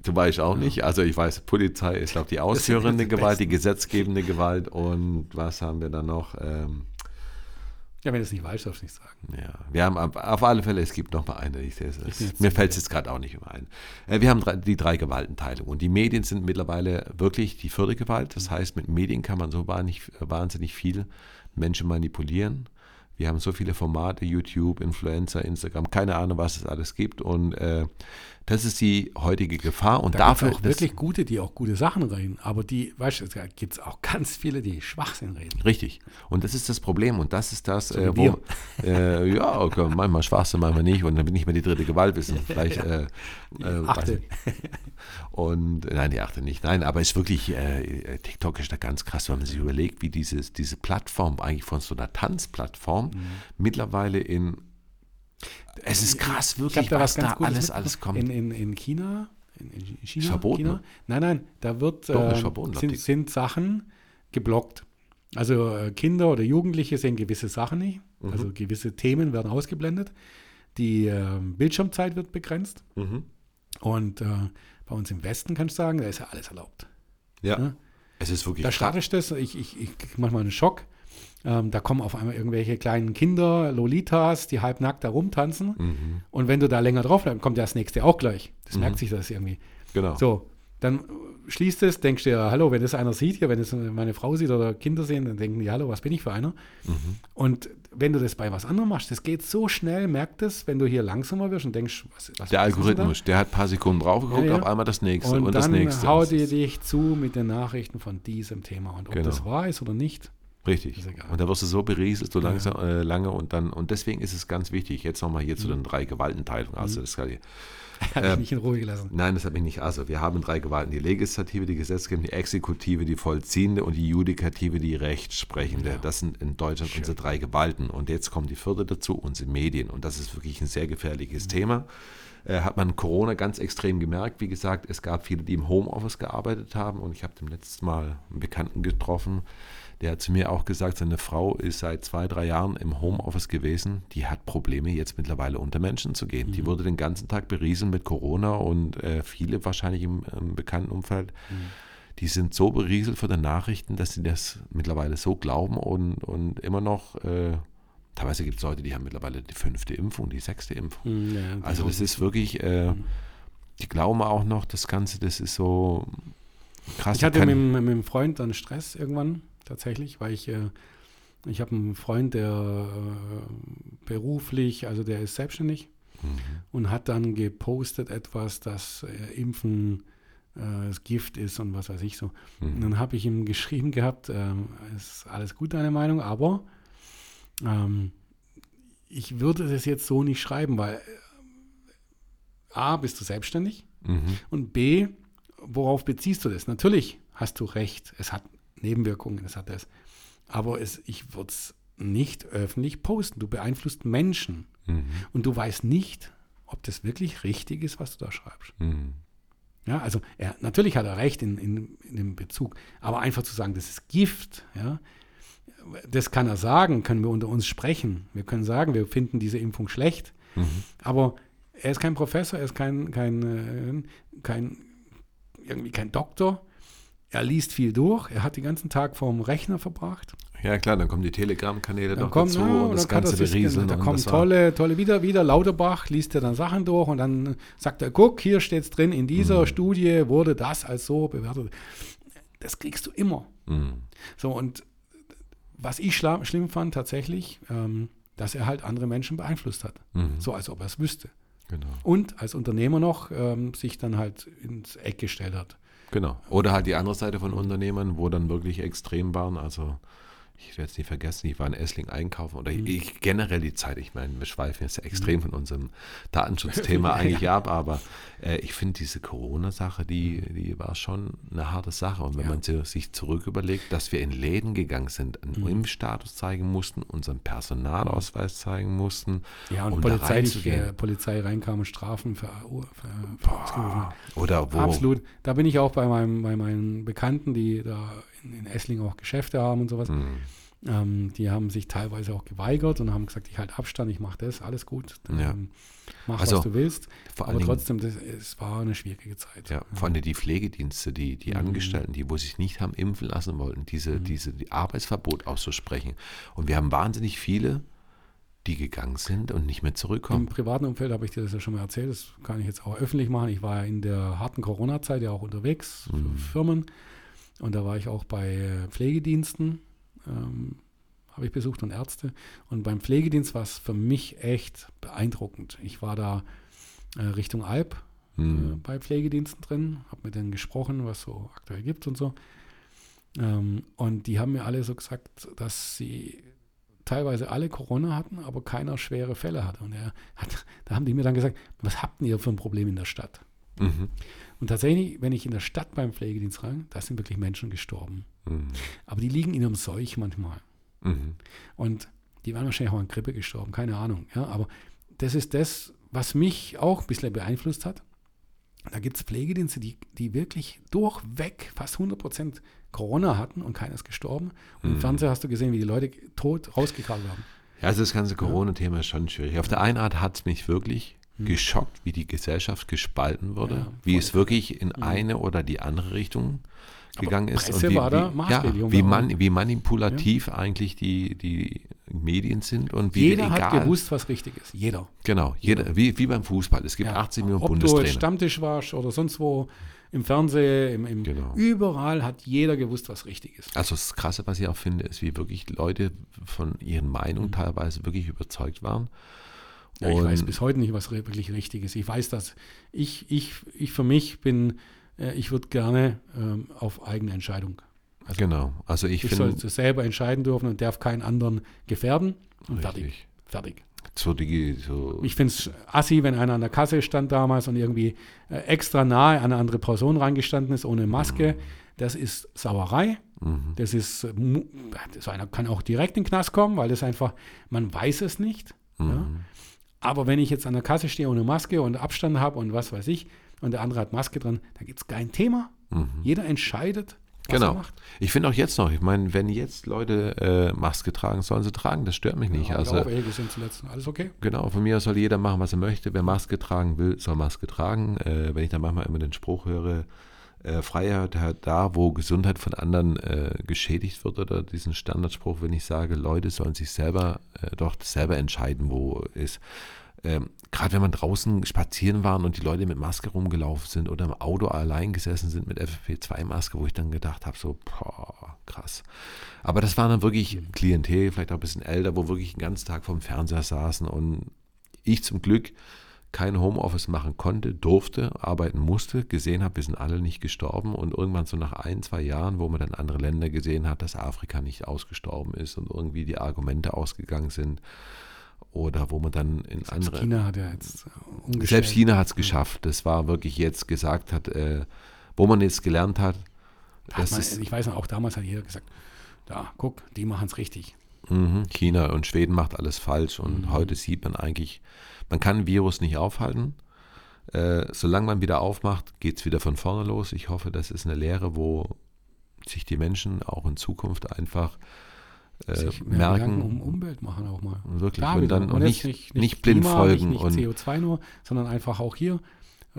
Speaker 2: du weißt auch nicht, also ich weiß, Polizei ist, glaube ich, die ausführende Gewalt, die gesetzgebende Gewalt und was haben wir dann noch? Ähm,
Speaker 3: Ja, wenn du es nicht weißt, darfst du nicht sagen.
Speaker 2: Ja, wir haben auf, alle Fälle, es gibt noch mal eine. Ich, es,
Speaker 3: Ich
Speaker 2: mir fällt es jetzt gerade auch nicht immer ein. Äh, wir haben drei, die drei Gewaltenteilung und die Medien sind mittlerweile wirklich die vierte Gewalt. Das heißt, mit Medien kann man so wahnsinnig, wahnsinnig viel Menschen manipulieren. Wir haben so viele Formate, YouTube, Influencer, Instagram, keine Ahnung, was es alles gibt. Und äh, das ist die heutige Gefahr. Und
Speaker 3: Da
Speaker 2: dafür
Speaker 3: gibt es auch wirklich gute, die auch gute Sachen reden. Aber die, weißt du, da gibt es auch ganz viele, die Schwachsinn reden.
Speaker 2: Richtig. Und das ist das Problem. Und das ist das,
Speaker 3: So
Speaker 2: äh, wo. Äh, ja, okay, manchmal Schwachsinn, manchmal nicht. Und dann bin ich mir die dritte Gewalt wissen. Vielleicht. Äh, äh, weiß
Speaker 3: Achte.
Speaker 2: Und nein, die achte nicht. Nein, aber es ist wirklich, äh, TikTok ist da ganz krass, wenn man sich überlegt, wie dieses, diese Plattform eigentlich von so einer Tanzplattform
Speaker 3: Mhm.
Speaker 2: mittlerweile in. Es ist krass,
Speaker 3: Ich
Speaker 2: wirklich,
Speaker 3: da was
Speaker 2: was da alles, alles kommt.
Speaker 3: In, in, in China, in, in China,
Speaker 2: verboten,
Speaker 3: China?
Speaker 2: ne?
Speaker 3: Nein, nein, da wird,
Speaker 2: Doch,
Speaker 3: äh,
Speaker 2: verboten,
Speaker 3: sind, sind Sachen geblockt. Also äh, Kinder oder Jugendliche sehen gewisse Sachen nicht.
Speaker 2: Mhm.
Speaker 3: Also gewisse Themen werden ausgeblendet. Die äh, Bildschirmzeit wird begrenzt.
Speaker 2: Mhm.
Speaker 3: Und äh, bei uns im Westen kannst du sagen, da ist ja alles erlaubt.
Speaker 2: Ja.
Speaker 3: Ne?
Speaker 2: Es ist wirklich
Speaker 3: Da startest das, ich, ich, ich krieg manchmal einen Schock. Ähm, da kommen auf einmal irgendwelche kleinen Kinder, Lolitas, die halbnackt da rumtanzen.
Speaker 2: Mhm.
Speaker 3: Und wenn du da länger drauf bleibst, kommt ja das nächste auch gleich. Das
Speaker 2: Mhm.
Speaker 3: merkt sich das irgendwie.
Speaker 2: Genau.
Speaker 3: So, dann schließt es, denkst dir, hallo, wenn das einer sieht hier, wenn es meine Frau sieht oder Kinder sehen, dann denken die, hallo, was bin ich für einer?
Speaker 2: Mhm.
Speaker 3: Und wenn du das bei was anderem machst, das geht so schnell, merkt es, wenn du hier langsamer wirst und denkst, was,
Speaker 2: Der
Speaker 3: ist denn da?
Speaker 2: Algorithmus, der hat ein paar Sekunden drauf geguckt,
Speaker 3: Ja, ja.
Speaker 2: auf einmal das nächste und,
Speaker 3: Und,
Speaker 2: das
Speaker 3: dann
Speaker 2: nächste.
Speaker 3: haut
Speaker 2: Das
Speaker 3: ihr dich zu mit den Nachrichten von diesem Thema. Und ob
Speaker 2: Genau.
Speaker 3: das wahr ist oder nicht,
Speaker 2: Richtig. Und da wirst du so berieselt, so
Speaker 3: Ja.
Speaker 2: langsam, äh, lange und dann, und deswegen ist es ganz wichtig, jetzt nochmal hier zu
Speaker 3: Mhm.
Speaker 2: den drei Gewaltenteilungen. Also das kann ich,
Speaker 3: hat
Speaker 2: Ähm,
Speaker 3: mich nicht in Ruhe gelassen.
Speaker 2: nein, das habe ich nicht. Also wir haben drei Gewalten, die Legislative, die Gesetzgebende, die Exekutive, die Vollziehende und die Judikative, die Rechtsprechende.
Speaker 3: Ja.
Speaker 2: Das sind in Deutschland
Speaker 3: Schön.
Speaker 2: unsere drei Gewalten. Und jetzt kommt die vierte dazu, unsere Medien. Und das ist wirklich ein sehr gefährliches Thema. Äh, hat man Corona ganz extrem gemerkt. Wie gesagt, es gab viele, die im Homeoffice gearbeitet haben. Und ich habe dem letzten Mal einen Bekannten getroffen, der hat zu mir auch gesagt, seine Frau ist seit zwei, drei Jahren im Homeoffice gewesen. Die hat Probleme, jetzt mittlerweile unter Menschen zu gehen. Die wurde den ganzen Tag berieseln mit Corona und äh, viele wahrscheinlich im, im bekannten Umfeld. die sind so berieselt von den Nachrichten, dass sie das mittlerweile so glauben und, und immer noch, äh, teilweise gibt es Leute, die haben mittlerweile die fünfte Impfung, die sechste Impfung.
Speaker 3: Hm, ja,
Speaker 2: Also das ist wirklich, äh, die glauben auch noch, das Ganze, das ist so krass.
Speaker 3: Ich hatte mit, mit dem Freund dann Stress irgendwann, tatsächlich, weil ich, äh, ich habe einen Freund, der äh, beruflich, also der ist selbstständig
Speaker 2: Mhm.
Speaker 3: und hat dann gepostet etwas, dass äh, Impfen äh, das Gift ist und was weiß ich so. Und
Speaker 2: Mhm.
Speaker 3: dann habe ich ihm geschrieben gehabt, ähm, ist alles gut, deine Meinung, aber ähm, ich würde das jetzt so nicht schreiben, weil äh, A, bist du selbstständig
Speaker 2: Mhm.
Speaker 3: und B, worauf beziehst du das? Natürlich hast du recht, es hat Nebenwirkungen, es hat das. Aber es, ich würde es nicht öffentlich posten. Du beeinflusst Menschen
Speaker 2: Mhm.
Speaker 3: und du weißt nicht, ob das wirklich richtig ist, was du da schreibst.
Speaker 2: Mhm.
Speaker 3: Ja, also er, natürlich hat er recht in, in, in dem Bezug, aber einfach zu sagen, das ist Gift, ja, das kann er sagen, können wir unter uns sprechen. Wir können sagen, wir finden diese Impfung schlecht,
Speaker 2: Mhm.
Speaker 3: aber er ist kein Professor, er ist kein, kein, äh, kein, irgendwie kein Doktor. Er liest viel durch, er hat den ganzen Tag vorm Rechner verbracht.
Speaker 2: Ja klar, dann kommen die Telegram-Kanäle noch
Speaker 3: kommt,
Speaker 2: dazu
Speaker 3: ja,
Speaker 2: und das
Speaker 3: kann er
Speaker 2: Ganze berieseln.
Speaker 3: Da
Speaker 2: und
Speaker 3: kommen
Speaker 2: das
Speaker 3: tolle, tolle, wieder, wieder Lauterbach, liest er dann Sachen durch und dann sagt er, guck, hier steht es drin, in dieser
Speaker 2: Mhm.
Speaker 3: Studie wurde das als so bewertet. Das kriegst du immer.
Speaker 2: Mhm.
Speaker 3: So, und was ich schlimm fand tatsächlich, ähm, dass er halt andere Menschen beeinflusst hat.
Speaker 2: Mhm.
Speaker 3: So als ob er es wüsste.
Speaker 2: Genau.
Speaker 3: Und als Unternehmer noch ähm, sich dann halt ins Eck gestellt hat.
Speaker 2: Genau. Oder halt die andere Seite von Unternehmern, wo dann wirklich extrem waren. Also ich werde es nie vergessen, ich war in Essling einkaufen oder
Speaker 3: Mhm.
Speaker 2: ich generell die Zeit, ich meine, wir schweifen jetzt extrem von unserem Datenschutzthema eigentlich ab, aber äh, ich finde diese Corona-Sache, die, die war schon eine harte Sache. Und wenn
Speaker 3: Ja.
Speaker 2: man si- sich zurück überlegt, dass wir in Läden gegangen sind, einen
Speaker 3: Mhm.
Speaker 2: Impfstatus zeigen mussten, unseren Personalausweis zeigen mussten,
Speaker 3: Ja, und
Speaker 2: um
Speaker 3: Polizei, nicht, äh, Polizei reinkam und Strafen für, für, für.
Speaker 2: Oder wo
Speaker 3: Absolut. Da bin ich auch bei, meinem, bei meinen Bekannten, die da in, in Essling auch Geschäfte haben und sowas.
Speaker 2: Hm,
Speaker 3: Ähm, die haben sich teilweise auch geweigert und haben gesagt, ich halte Abstand, ich mache das, alles gut.
Speaker 2: Ja.
Speaker 3: Ähm, mach,
Speaker 2: Also,
Speaker 3: was du willst.
Speaker 2: vor
Speaker 3: Aber
Speaker 2: Dingen-
Speaker 3: trotzdem, das, es war eine schwierige Zeit.
Speaker 2: Ja, vor allem die Pflegedienste, die, die
Speaker 3: Mhm.
Speaker 2: Angestellten, die, wo sich nicht haben impfen lassen wollten, diese, diese die Arbeitsverbot auszusprechen. Und wir haben wahnsinnig viele, die gegangen sind und nicht mehr
Speaker 3: Im
Speaker 2: zurückkommen.
Speaker 3: privaten Umfeld habe ich dir das ja schon mal erzählt, das kann ich jetzt auch öffentlich machen. Ich war ja in der harten Corona-Zeit ja auch unterwegs für
Speaker 2: Mhm.
Speaker 3: Firmen und da war ich auch bei äh, Pflegediensten, ähm, habe ich besucht und Ärzte. Und beim Pflegedienst war es für mich echt beeindruckend. Ich war da äh, Richtung Alp äh,
Speaker 2: Hm.
Speaker 3: bei Pflegediensten drin, habe mit denen gesprochen, was so aktuell gibt und so. Ähm, und die haben mir alle so gesagt, dass sie teilweise alle Corona hatten, aber keiner schwere Fälle hatte. Und er hat, da haben die mir dann gesagt, was habt ihr für ein Problem in der Stadt?
Speaker 2: Mhm.
Speaker 3: Und tatsächlich, wenn ich in der Stadt beim Pflegedienst rein, da sind wirklich Menschen gestorben.
Speaker 2: Mhm.
Speaker 3: Aber die liegen in einem Seuch manchmal.
Speaker 2: Mhm.
Speaker 3: Und die waren wahrscheinlich auch an Grippe gestorben, keine Ahnung. Ja, aber das ist das, was mich auch ein bisschen beeinflusst hat. Da gibt es Pflegedienste, die, die wirklich durchweg fast 100% Corona hatten und keiner ist gestorben. Und im
Speaker 2: Mhm.
Speaker 3: Fernsehen hast du gesehen, wie die Leute tot rausgekrabbelt haben.
Speaker 2: Ja, also das ganze Corona-Thema ist schon schwierig. Auf der einen Art hat es mich wirklich geschockt, wie die Gesellschaft gespalten wurde,
Speaker 3: Hm. Ja,
Speaker 2: wie es wirklich in eine oder die andere Richtung gegangen ist.
Speaker 3: Presse
Speaker 2: wie, wie, ja, wie, man, wie manipulativ eigentlich die, die Medien sind und wie
Speaker 3: Jeder
Speaker 2: egal.
Speaker 3: hat gewusst, was richtig ist. Jeder.
Speaker 2: Genau, jeder, wie, wie beim Fußball. Es gibt
Speaker 3: Ja.
Speaker 2: 80 Millionen
Speaker 3: Ob du
Speaker 2: Bundestrainer.
Speaker 3: jetzt Stammtisch warst oder sonst wo, im Fernsehen, im, im,
Speaker 2: Genau.
Speaker 3: überall hat jeder gewusst, was richtig ist.
Speaker 2: Also das Krasse, was ich auch finde, ist, wie wirklich Leute von ihren Meinungen teilweise wirklich überzeugt waren.
Speaker 3: Ja, ich weiß bis heute nicht, was wirklich richtig ist. Ich weiß, dass ich, ich, ich für mich bin, äh, ich würde gerne ähm, auf eigene Entscheidung. Also
Speaker 2: Genau, also ich,
Speaker 3: ich
Speaker 2: finde,
Speaker 3: soll es selber entscheiden dürfen und darf keinen anderen gefährden. Und fertig. Fertig.
Speaker 2: so die, so,
Speaker 3: Ich finde es assi, wenn einer an der Kasse stand damals und irgendwie äh, extra nahe an eine andere Person reingestanden ist, ohne Maske. Das ist Sauerei.
Speaker 2: mhm,
Speaker 3: Das ist, so einer kann auch direkt in den Knast kommen, weil das einfach, man weiß es nicht. Ja? Aber wenn ich jetzt an der Kasse stehe ohne Maske und Abstand habe und was weiß ich, und der andere hat Maske dran, dann gibt es kein Thema.
Speaker 2: mhm.
Speaker 3: Jeder entscheidet, was
Speaker 2: Genau.
Speaker 3: er macht.
Speaker 2: Ich finde auch jetzt noch, ich meine, wenn jetzt Leute äh, Maske tragen, sollen sie tragen, das stört mich nicht.
Speaker 3: Ja,
Speaker 2: also
Speaker 3: auch, ey, wir sind zuletzt. Alles okay?
Speaker 2: Genau, von mir aus soll jeder machen, was er möchte. Wer Maske tragen will, soll Maske tragen. Äh, wenn ich dann manchmal immer den Spruch höre, Äh, Freiheit halt da, wo Gesundheit von anderen äh, geschädigt wird oder diesen Standardspruch, wenn ich sage, Leute sollen sich selber äh, doch selber entscheiden, wo ist. Ähm, Gerade wenn man draußen spazieren waren und die Leute mit Maske rumgelaufen sind oder im Auto allein gesessen sind mit FFP2-Maske, wo ich dann gedacht habe, so, boah, krass. Aber das waren dann wirklich Klientel, vielleicht auch ein bisschen älter, wo wirklich den ganzen Tag vorm Fernseher saßen und ich zum Glück kein Homeoffice machen konnte, durfte, arbeiten musste, gesehen habe, wir sind alle nicht gestorben und irgendwann so nach ein, zwei Jahren, wo man dann andere Länder gesehen hat, dass Afrika nicht ausgestorben ist und irgendwie die Argumente ausgegangen sind oder wo man dann in
Speaker 3: Selbst
Speaker 2: andere...
Speaker 3: China hat ja jetzt umgestellt.
Speaker 2: Selbst China hat es geschafft. Das war wirklich jetzt gesagt hat, äh, wo man jetzt gelernt hat,
Speaker 3: hat man, ich weiß noch, auch damals hat jeder gesagt, da, guck, die machen es richtig.
Speaker 2: Mhm, China und Schweden macht alles falsch und
Speaker 3: Mhm.
Speaker 2: heute sieht man eigentlich, man kann ein Virus nicht aufhalten. Äh, solange man wieder aufmacht, geht es wieder von vorne los. Ich hoffe, das ist eine Lehre, wo sich die Menschen auch in Zukunft einfach äh,
Speaker 3: Gedanken
Speaker 2: merken,
Speaker 3: um Umwelt machen auch mal.
Speaker 2: wirklich,
Speaker 3: Klar,
Speaker 2: und dann und
Speaker 3: jetzt
Speaker 2: nicht, nicht, blind
Speaker 3: Klima,
Speaker 2: folgen
Speaker 3: Nicht,
Speaker 2: und
Speaker 3: nicht CO2 nur, sondern einfach auch hier.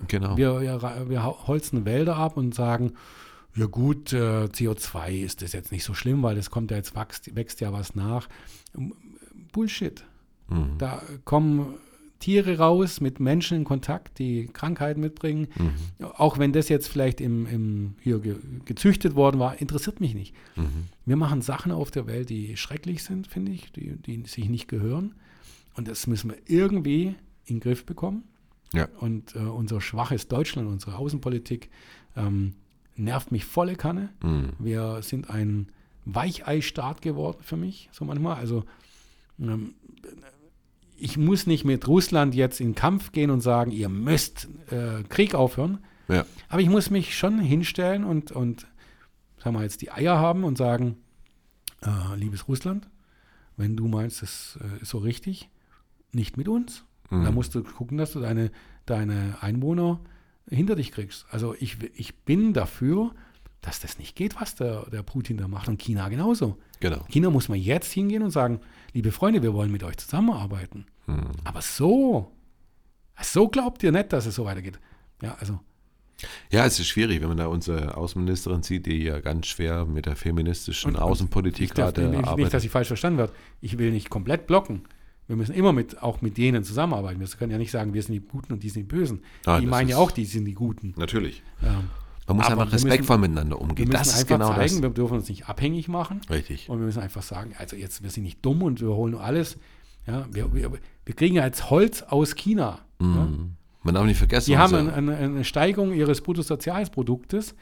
Speaker 2: genau.
Speaker 3: Wir, wir, wir holzen Wälder ab und sagen, ja gut, äh, CO2 ist das jetzt nicht so schlimm, weil es kommt ja jetzt, wächst, wächst ja was nach. Bullshit.
Speaker 2: Mhm.
Speaker 3: Da kommen Tiere raus mit Menschen in Kontakt, die Krankheiten mitbringen.
Speaker 2: Mhm.
Speaker 3: Auch wenn das jetzt vielleicht im, im, hier ge, gezüchtet worden war, interessiert mich nicht.
Speaker 2: Mhm.
Speaker 3: Wir machen Sachen auf der Welt, die schrecklich sind, finde ich, die, die sich nicht gehören. Und das müssen wir irgendwie in den Griff bekommen.
Speaker 2: Ja.
Speaker 3: Und äh, unser schwaches Deutschland, unsere Außenpolitik ähm, nervt mich volle Kanne.
Speaker 2: Mhm.
Speaker 3: Wir sind ein Weichei-Staat geworden für mich, so manchmal. Also ähm, ich muss nicht mit Russland jetzt in Kampf gehen und sagen, ihr müsst äh, Krieg aufhören.
Speaker 2: Ja.
Speaker 3: Aber ich muss mich schon hinstellen und, und sagen wir jetzt die Eier haben und sagen, äh, liebes Russland, wenn du meinst, das äh, ist so richtig, nicht mit uns.
Speaker 2: Mhm.
Speaker 3: Da musst du gucken, dass du deine, deine Einwohner hinter dich kriegst. Also ich, ich bin dafür, dass das nicht geht, was der, der Putin da macht und China genauso.
Speaker 2: Genau.
Speaker 3: China muss man jetzt hingehen und sagen, liebe Freunde, wir wollen mit euch zusammenarbeiten.
Speaker 2: Mhm.
Speaker 3: Aber so, so glaubt ihr nicht, dass es so weitergeht. Ja, also
Speaker 2: Ja, es ist schwierig, wenn man da unsere Außenministerin sieht, die ja ganz schwer mit der feministischen
Speaker 3: Und-
Speaker 2: Außenpolitik
Speaker 3: ich darf
Speaker 2: gerade
Speaker 3: nicht, nicht,
Speaker 2: arbeitet.
Speaker 3: dass ich falsch verstanden werde. Ich will nicht komplett blocken. Wir müssen immer mit, auch mit denen zusammenarbeiten. Wir können ja nicht sagen, wir sind die Guten und die sind die Bösen.
Speaker 2: Ah,
Speaker 3: die meinen ja auch, die sind die Guten.
Speaker 2: Natürlich.
Speaker 3: Ähm,
Speaker 2: Man muss
Speaker 3: Aber
Speaker 2: einfach
Speaker 3: wir müssen-
Speaker 2: respektvoll miteinander
Speaker 3: wir
Speaker 2: umgehen.
Speaker 3: müssen
Speaker 2: Das ist
Speaker 3: einfach
Speaker 2: genau
Speaker 3: zeigen,
Speaker 2: das.
Speaker 3: wir dürfen uns nicht abhängig machen.
Speaker 2: Richtig.
Speaker 3: Und wir müssen einfach sagen, also jetzt, wir sind nicht dumm und wir holen alles. Ja, wir, wir, wir kriegen ja jetzt Holz aus China. Ja.
Speaker 2: Mhm. Man darf nicht vergessen,
Speaker 3: Die haben eine, eine, eine Steigerung ihres Bruttosozialproduktes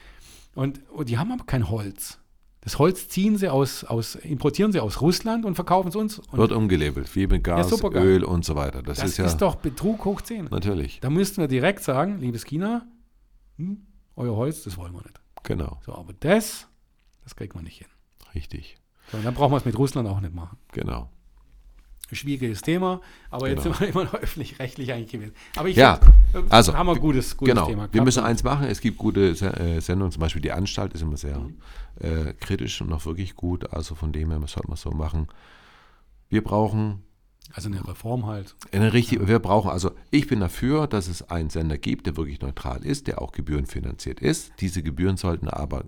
Speaker 3: und, und die haben aber kein Holz. Das Holz ziehen sie aus, aus, importieren sie aus Russland und verkaufen es uns. Und
Speaker 2: wird umgelabelt, wie mit Gas,
Speaker 3: geil.
Speaker 2: Öl und so weiter. Das,
Speaker 3: das
Speaker 2: ist ja
Speaker 3: ist doch Betrug hoch 10.
Speaker 2: natürlich,
Speaker 3: Da müssten wir direkt sagen, liebes China, hm, euer Holz, das wollen wir nicht.
Speaker 2: genau,
Speaker 3: So, aber das, das kriegt man nicht hin.
Speaker 2: richtig,
Speaker 3: So, und dann brauchen wir es mit Russland auch nicht machen.
Speaker 2: genau.
Speaker 3: Schwieriges Thema, aber jetzt
Speaker 2: Genau.
Speaker 3: sind wir immer noch öffentlich-rechtlich eigentlich gewesen. Aber ich
Speaker 2: Ja,
Speaker 3: find, äh,
Speaker 2: also,
Speaker 3: haben wir ein gutes, gutes
Speaker 2: genau.
Speaker 3: Thema
Speaker 2: Wir
Speaker 3: gehabt.
Speaker 2: müssen eins machen. Es gibt gute äh, Sendungen, zum Beispiel die Anstalt ist immer sehr
Speaker 3: Mhm.
Speaker 2: äh, kritisch und noch wirklich gut. Also von dem her sollte man es so machen. Wir brauchen
Speaker 3: Also eine Reform halt.
Speaker 2: eine richtige, wir brauchen, also ich bin dafür, dass es einen Sender gibt, der wirklich neutral ist, der auch gebührenfinanziert ist. Diese Gebühren sollten aber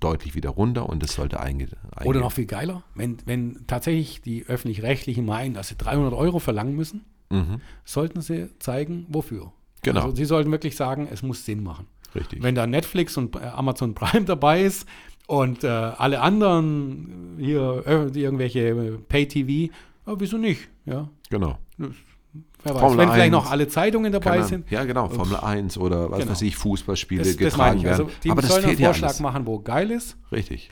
Speaker 2: deutlich wieder runter und es sollte einge, einge
Speaker 3: Oder noch viel geiler, wenn, wenn tatsächlich die Öffentlich-Rechtlichen meinen, dass sie 300 Euro verlangen müssen,
Speaker 2: Mhm,
Speaker 3: sollten sie zeigen, wofür.
Speaker 2: Genau.
Speaker 3: Also sie sollten wirklich sagen, es muss Sinn machen.
Speaker 2: richtig.
Speaker 3: Wenn da Netflix und äh, Amazon Prime dabei ist und äh, alle anderen hier äh, irgendwelche Pay-TV, ja, wieso nicht? Ja,
Speaker 2: genau.
Speaker 3: wer weiß.
Speaker 2: Formel
Speaker 3: Wenn vielleicht
Speaker 2: 1,
Speaker 3: noch alle Zeitungen dabei
Speaker 2: Kann
Speaker 3: sind.
Speaker 2: man- Ja, genau, Formel 1 oder was
Speaker 3: Genau.
Speaker 2: weiß ich, Fußballspiele
Speaker 3: Das, das
Speaker 2: getragen
Speaker 3: ich.
Speaker 2: werden.
Speaker 3: Also die
Speaker 2: aber das
Speaker 3: sollen einen Vorschlag
Speaker 2: alles.
Speaker 3: machen, wo geil ist
Speaker 2: Richtig,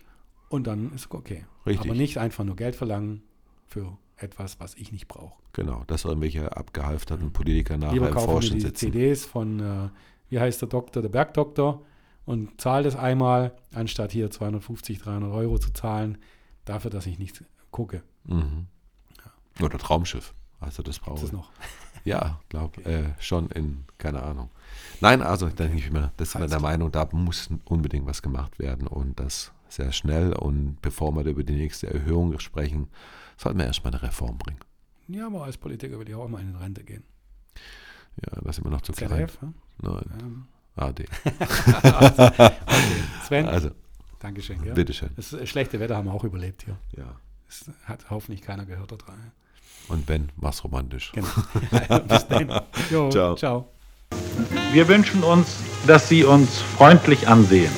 Speaker 3: und dann ist okay.
Speaker 2: Richtig.
Speaker 3: Aber nicht einfach nur Geld verlangen für etwas, was ich nicht brauche.
Speaker 2: genau. Dass irgendwelche abgehalfterten Politiker nachher
Speaker 3: Lieber
Speaker 2: im Vorstand
Speaker 3: die
Speaker 2: sitzen.
Speaker 3: CDs von, äh, wie heißt der Doktor, der Bergdoktor und zahle das einmal, anstatt hier 250, 300 Euro zu zahlen, dafür, dass ich nichts gucke.
Speaker 2: Mhm. Oder Traumschiff. Also das brauche
Speaker 3: Das ist
Speaker 2: ich.
Speaker 3: noch.
Speaker 2: Ja, glaube äh, schon in, keine Ahnung. Nein, also da denke ich mir, das der
Speaker 3: klar.
Speaker 2: Meinung, da muss unbedingt was gemacht werden und das sehr schnell. Und bevor wir über die nächste Erhöhung sprechen, sollten wir erstmal eine Reform bringen.
Speaker 3: Ja, aber als Politiker will ich auch mal in Rente gehen.
Speaker 2: Ja, da sind wir noch zu klein.
Speaker 3: ZDF, ja?
Speaker 2: Nein.
Speaker 3: Ähm,
Speaker 2: AD.
Speaker 3: okay. Sven,
Speaker 2: Also,
Speaker 3: Dankeschön. Ja.
Speaker 2: bitteschön.
Speaker 3: Das äh, schlechte Wetter haben wir auch überlebt hier.
Speaker 2: Ja.
Speaker 3: Das hat hoffentlich keiner gehört da dran.
Speaker 2: Und wenn, mach's romantisch.
Speaker 3: Genau. Bis dann. Jo,
Speaker 2: Ciao.
Speaker 3: ciao.
Speaker 1: Wir wünschen uns, dass Sie uns freundlich ansehen.